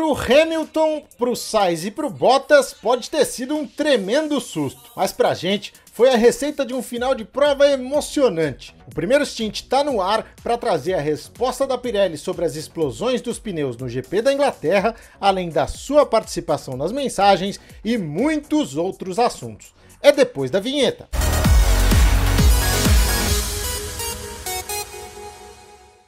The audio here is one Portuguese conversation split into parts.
Pro Hamilton, pro Sainz e pro Bottas pode ter sido um tremendo susto, mas pra gente foi a receita de um final de prova emocionante. O primeiro stint está no ar para trazer a resposta da Pirelli sobre as explosões dos pneus no GP da Inglaterra, além da sua participação nas mensagens e muitos outros assuntos. É depois da vinheta.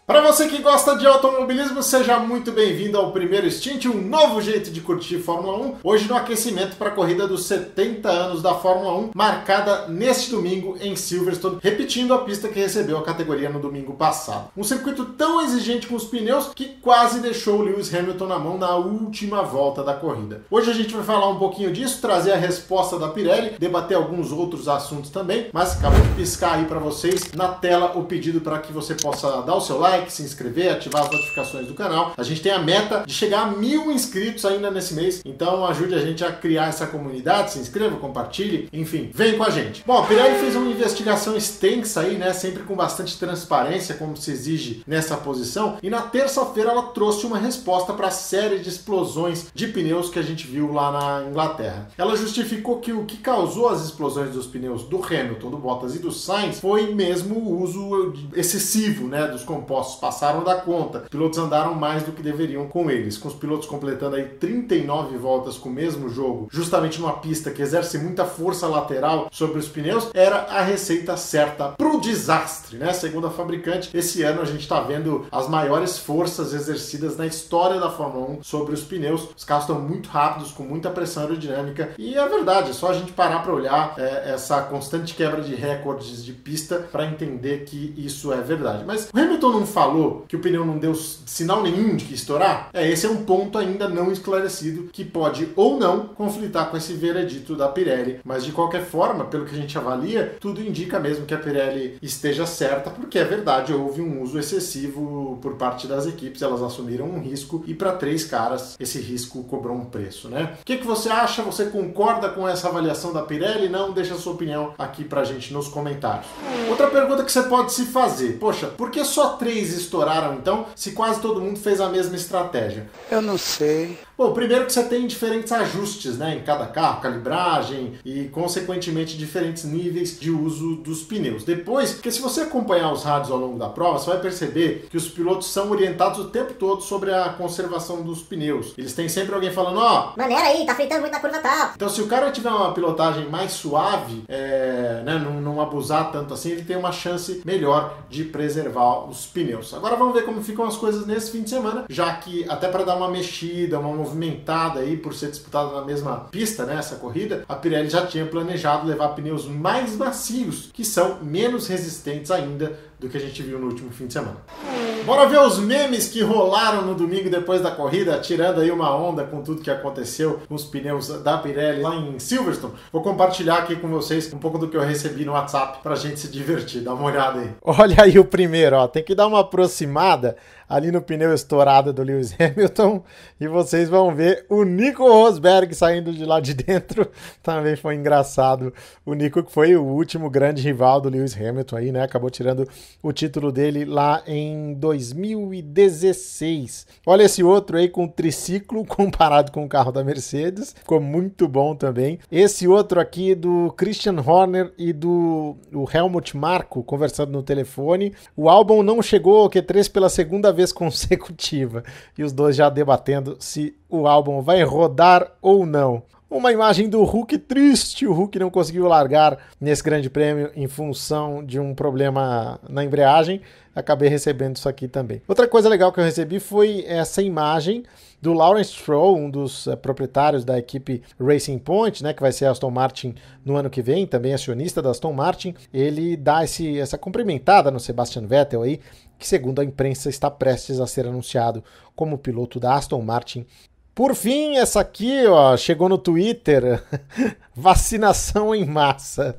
Para você que gosta de automobilismo, seja muito bem-vindo ao primeiro stint, um novo jeito de curtir Fórmula 1. Hoje no aquecimento para a corrida dos 70 anos da Fórmula 1, marcada neste domingo em Silverstone, repetindo a pista que recebeu a categoria no domingo passado. Um circuito tão exigente com os pneus que quase deixou o Lewis Hamilton na mão na última volta da corrida. Hoje a gente vai falar um pouquinho disso, trazer a resposta da Pirelli, debater alguns outros assuntos também, mas acabou de piscar aí para vocês na tela o pedido para que você possa dar o seu like like, se inscrever, ativar as notificações do canal. A gente tem a meta de chegar a mil inscritos ainda nesse mês, então ajude a gente a criar essa comunidade, se inscreva, compartilhe, enfim, vem com a gente. Bom, a Pirelli fez uma investigação extensa aí, né, sempre com bastante transparência, como se exige nessa posição, e na terça-feira ela trouxe uma resposta para a série de explosões de pneus que a gente viu lá na Inglaterra. Ela justificou que o que causou as explosões dos pneus do Hamilton, do Bottas e do Sainz foi mesmo o uso excessivo, né, dos compostos passaram da conta. Os pilotos andaram mais do que deveriam com eles, com os pilotos completando aí 39 voltas com o mesmo jogo, justamente numa pista que exerce muita força lateral sobre os pneus, era a receita certa pro desastre, né? Segundo a fabricante, esse ano a gente está vendo as maiores forças exercidas na história da Fórmula 1 sobre os pneus. Os carros estão muito rápidos, com muita pressão aerodinâmica, e é verdade, é só a gente parar para olhar é, essa constante quebra de recordes de pista para entender que isso é verdade. Mas o Hamilton não falou que o pneu não deu sinal nenhum de que estourar, é, esse é um ponto ainda não esclarecido que pode ou não conflitar com esse veredito da Pirelli. Mas de qualquer forma, pelo que a gente avalia, tudo indica mesmo que a Pirelli esteja certa, porque é verdade, houve um uso excessivo por parte das equipes, elas assumiram um risco e para três caras esse risco cobrou um preço, né? O que, que você acha? Você concorda com essa avaliação da Pirelli? Não? Deixa sua opinião aqui pra gente nos comentários. Outra pergunta que você pode se fazer: poxa, por que só três estouraram então, se quase todo mundo fez a mesma estratégia? Eu não sei. Bom, primeiro que você tem diferentes ajustes né, em cada carro, calibragem e, consequentemente, diferentes níveis de uso dos pneus. Depois, porque se você acompanhar os rádios ao longo da prova, você vai perceber que os pilotos são orientados o tempo todo sobre a conservação dos pneus. Eles têm sempre alguém falando, ó... Oh, Maneira aí, tá fritando muito na curva tal. Então, se o cara tiver uma pilotagem mais suave, é, né, não, não abusar tanto assim, ele tem uma chance melhor de preservar os pneus. Agora vamos ver como ficam as coisas nesse fim de semana, já que até para dar uma mexida, uma movimentada aí por ser disputada na mesma pista, né, essa corrida, a Pirelli já tinha planejado levar pneus mais macios, que são menos resistentes ainda do que a gente viu no último fim de semana. Bora ver os memes que rolaram no domingo depois da corrida, tirando aí uma onda com tudo que aconteceu com os pneus da Pirelli lá em Silverstone. Vou compartilhar aqui com vocês um pouco do que eu recebi no WhatsApp pra gente se divertir. Dá uma olhada aí. Olha aí o primeiro, ó. Tem que dar uma aproximada ali no pneu estourado do Lewis Hamilton e vocês vão ver o Nico Rosberg saindo de lá de dentro. Também foi engraçado. O Nico que foi o último grande rival do Lewis Hamilton aí, né? Acabou tirando o título dele lá em 2016. Olha esse outro aí com triciclo comparado com o carro da Mercedes. Ficou muito bom também. Esse outro aqui do Christian Horner e do Helmut Marko conversando no telefone. O álbum não chegou ao Q3 pela segunda vez consecutiva e os dois já debatendo se o álbum vai rodar ou não. Uma imagem do Hulk triste, o Hulk não conseguiu largar nesse grande prêmio em função de um problema na embreagem. Acabei recebendo isso aqui também. Outra coisa legal que eu recebi foi essa imagem do Lawrence Stroll, um dos uh, proprietários da equipe Racing Point, né, que vai ser Aston Martin no ano que vem, também acionista da Aston Martin. Ele dá esse, essa cumprimentada no Sebastian Vettel aí, que segundo a imprensa está prestes a ser anunciado como piloto da Aston Martin. Por fim, essa aqui, ó, chegou no Twitter, vacinação em massa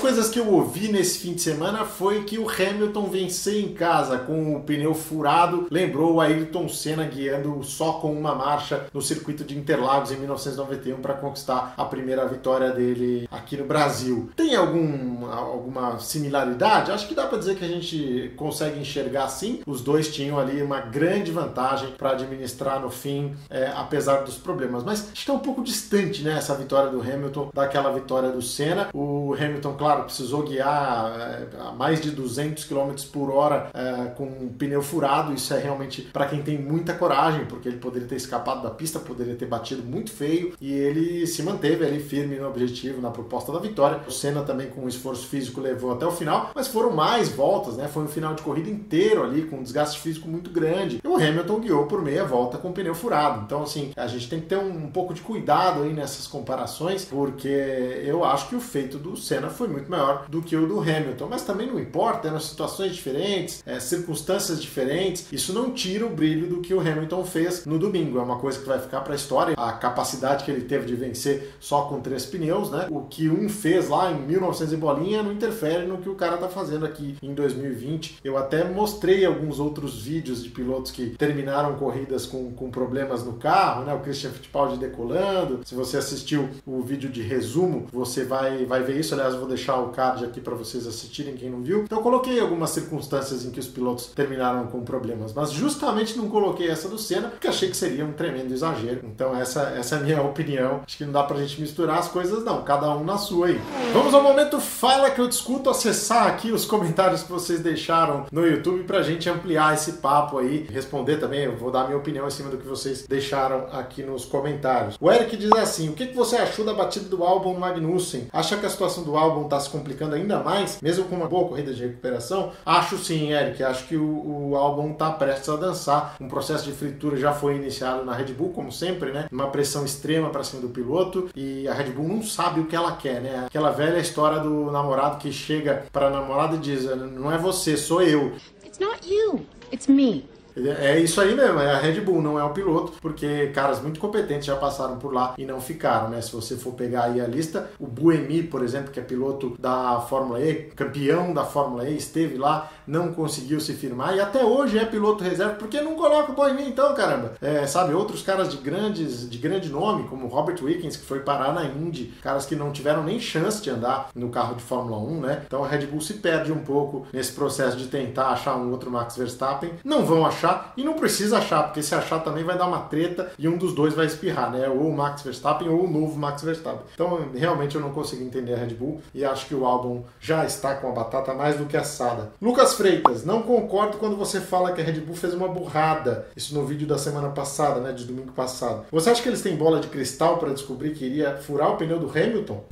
coisas que eu ouvi nesse fim de semana foi que o Hamilton vencer em casa com o pneu furado lembrou o Ayrton Senna guiando só com uma marcha no circuito de Interlagos em 1991 para conquistar a primeira vitória dele aqui no Brasil. Tem algum, alguma similaridade? Acho que dá para dizer que a gente consegue enxergar sim. Os dois tinham ali uma grande vantagem para administrar no fim, é, apesar dos problemas. Mas que é um pouco distante né, essa vitória do Hamilton daquela vitória do Senna. O Hamilton, claro, precisou guiar é, a mais de 200 km por hora é, com um pneu furado. Isso é realmente para quem tem muita coragem, porque ele poderia ter escapado da pista, poderia ter batido muito feio e ele se manteve ali firme no objetivo, na proposta da vitória. O Senna também com um esforço físico levou até o final, mas foram mais voltas, né? Foi um final de corrida inteiro ali com um desgaste físico muito grande. E o Hamilton guiou por meia volta com o pneu furado. Então, assim, a gente tem que ter um, um pouco de cuidado aí nessas comparações, porque eu acho que o feito do Senna foi muito maior do que o do Hamilton. Mas também não importa, eram situações diferentes, é, circunstâncias diferentes. Isso não tira o brilho do que o Hamilton fez no domingo. É uma coisa que vai ficar para a história. A capacidade que ele teve de vencer só com três pneus, né? O que um fez lá em 1900 e bolinha não interfere no que o cara tá fazendo aqui em 2020. Eu até mostrei alguns outros vídeos de pilotos que terminaram corridas com, com problemas no carro, né? O Christian Fittipaldi decolando. Se você assistiu o vídeo de resumo, você vai, vai ver isso. Aliás, vou deixar o card aqui para vocês assistirem, quem não viu. Então, eu coloquei algumas circunstâncias em que os pilotos terminaram com problemas, mas justamente não coloquei essa do Senna porque achei que seria um tremendo exagero. Então, essa, essa é a minha opinião. Acho que não dá pra gente misturar as coisas, não. Cada um na sua aí. Vamos ao momento Fala que eu discuto, acessar aqui os comentários que vocês deixaram no YouTube pra gente ampliar esse papo aí, responder também, eu vou dar minha opinião em cima do que vocês deixaram aqui nos comentários. O Eric diz assim: o que, que você achou da batida do álbum Magnussen? Acha que a situação do álbum tá se complicando ainda mais, mesmo com uma boa corrida de recuperação? Acho sim, Eric. Acho que o, o álbum tá prestes a dançar. Um processo de fritura já foi iniciado na Red Bull, como sempre, né? Uma pressão extrema para cima do piloto e a Red Bull não sabe o que ela quer, né? Aquela velha história do namorado que chega para a namorada e diz: Não é você, sou eu. It's not you, it's me. É isso aí mesmo, é a Red Bull, não é o piloto, porque caras muito competentes já passaram por lá e não ficaram, né? Se você for pegar aí a lista, o Buemi, por exemplo, que é piloto da Fórmula E, campeão da Fórmula E, esteve lá, não conseguiu se firmar e até hoje é piloto reserva, porque não coloca o Buemi então, caramba? É, sabe, outros caras de grandes, de grande nome, como Robert Wickens, que foi parar na Indy, caras que não tiveram nem chance de andar no carro de Fórmula 1, né? Então a Red Bull se perde um pouco nesse processo de tentar achar um outro Max Verstappen. Não vão achar achar e não precisa achar, porque se achar também vai dar uma treta e um dos dois vai espirrar, né? Ou o Max Verstappen ou o novo Max Verstappen. Então, realmente eu não consigo entender a Red Bull e acho que o álbum já está com a batata mais do que assada. Lucas Freitas, não concordo quando você fala que a Red Bull fez uma burrada. Isso no vídeo da semana passada, né? De domingo passado. Você acha que eles têm bola de cristal para descobrir que iria furar o pneu do Hamilton?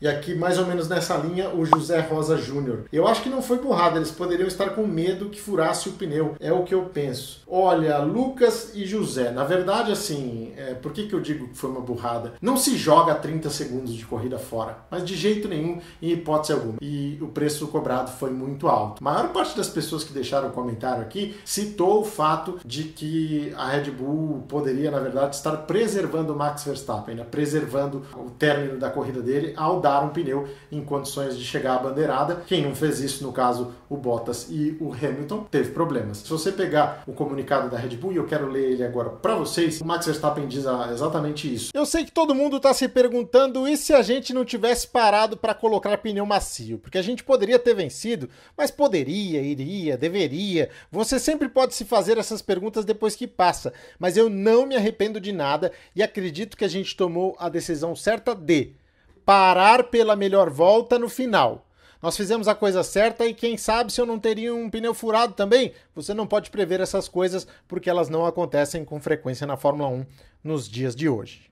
E aqui, mais ou menos nessa linha, o José Rosa Júnior. Eu acho que não foi burrada, eles poderiam estar com medo que furasse o pneu. É o que eu penso. Olha, Lucas e José, na verdade, assim, é, por que, que eu digo que foi uma burrada? Não se joga 30 segundos de corrida fora, mas de jeito nenhum, em hipótese alguma. E o preço cobrado foi muito alto. A maior parte das pessoas que deixaram comentário aqui citou o fato de que a Red Bull poderia, na verdade, estar preservando o Max Verstappen, né? preservando o término da corrida dele ao dar um pneu em condições de chegar à bandeirada. Quem não fez isso, no caso, o Bottas e o Hamilton, teve problemas. Se você pegar o comunicado da Red Bull, e eu quero ler ele agora para vocês, o Max Verstappen diz exatamente isso. Eu sei que todo mundo está se perguntando e se a gente não tivesse parado para colocar pneu macio, porque a gente poderia ter vencido, mas poderia, iria, deveria. Você sempre pode se fazer essas perguntas depois que passa, mas eu não me arrependo de nada e acredito que a gente tomou a decisão certa de parar pela melhor volta no final. Nós fizemos a coisa certa e quem sabe se eu não teria um pneu furado também? Você não pode prever essas coisas porque elas não acontecem com frequência na Fórmula 1 nos dias de hoje.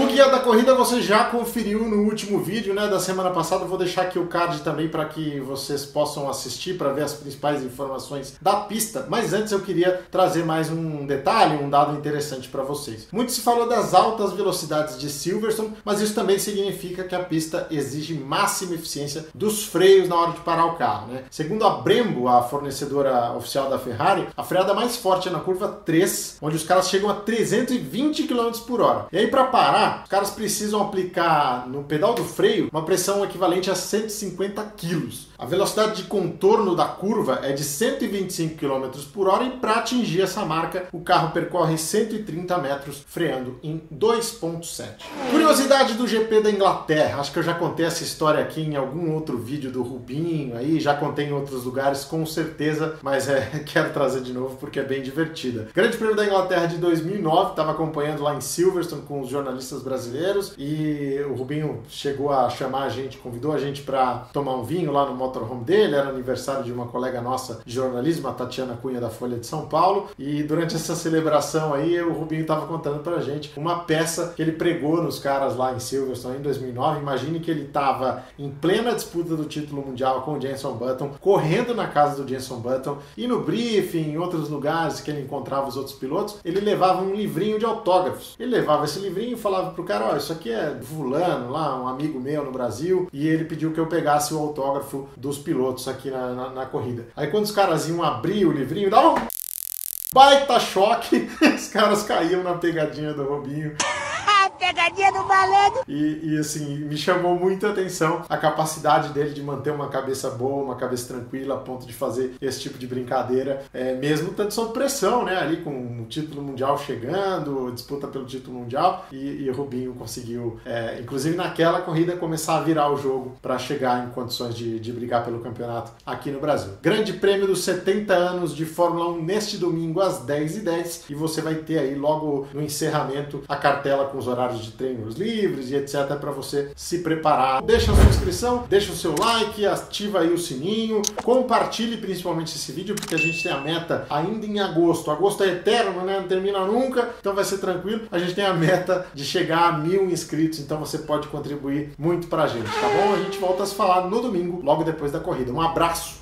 O guia da corrida você já conferiu no último vídeo, né, da semana passada. vou deixar aqui o card também para que vocês possam assistir para ver as principais informações da pista. Mas antes eu queria trazer mais um detalhe, um dado interessante para vocês. Muito se falou das altas velocidades de Silverstone, mas isso também significa que a pista exige máxima eficiência dos freios na hora de parar o carro, né? Segundo a Brembo, a fornecedora oficial da Ferrari, a freada mais forte é na curva 3, onde os caras chegam a 320 km por hora. E aí para parar os caras precisam aplicar no pedal do freio uma pressão equivalente a 150 quilos. A velocidade de contorno da curva é de 125 km por hora e para atingir essa marca, o carro percorre 130 metros, freando em 2.7. Curiosidade do GP da Inglaterra, acho que eu já contei essa história aqui em algum outro vídeo do Rubinho, aí já contei em outros lugares com certeza, mas é, quero trazer de novo porque é bem divertida. Grande Prêmio da Inglaterra de 2009, estava acompanhando lá em Silverstone com os jornalistas brasileiros e o Rubinho chegou a chamar a gente, convidou a gente para tomar um vinho lá no motorhome dele, era aniversário de uma colega nossa de jornalismo, a Tatiana Cunha da Folha de São Paulo, e durante essa celebração aí o Rubinho estava contando pra gente uma peça que ele pregou nos caras lá em Silverstone em 2009. Imagine que ele estava em plena disputa do título mundial com o Jenson Button, correndo na casa do Jenson Button e no briefing, em outros lugares que ele encontrava os outros pilotos, ele levava um livrinho de autógrafos. Ele levava esse livrinho e falava pro cara, ó, oh, isso aqui é fulano lá, um amigo meu no Brasil, e ele pediu que eu pegasse o autógrafo dos pilotos aqui na, na, na corrida. Aí quando os caras iam abrir o livrinho, dava um baita choque, os caras caíam na pegadinha do Robinho pegadinha do malandro. E, e, assim, me chamou muita atenção a capacidade dele de manter uma cabeça boa, uma cabeça tranquila, a ponto de fazer esse tipo de brincadeira, é, mesmo tanto sob pressão, né? Ali com o título mundial chegando, disputa pelo título mundial, e, e o Rubinho conseguiu, é, inclusive naquela corrida, começar a virar o jogo para chegar em condições de, de brigar pelo campeonato aqui no Brasil. Grande prêmio dos 70 anos de Fórmula 1 neste domingo às 10h10, e você vai ter aí logo no encerramento a cartela com os horários de treinos livres e etc. para você se preparar. Deixa a sua inscrição, deixa o seu like, ativa aí o sininho, compartilhe principalmente esse vídeo, porque a gente tem a meta ainda em agosto. Agosto é eterno, né? Não termina nunca, então vai ser tranquilo. A gente tem a meta de chegar a mil inscritos, então você pode contribuir muito pra gente, tá bom? A gente volta a se falar no domingo, logo depois da corrida. Um abraço!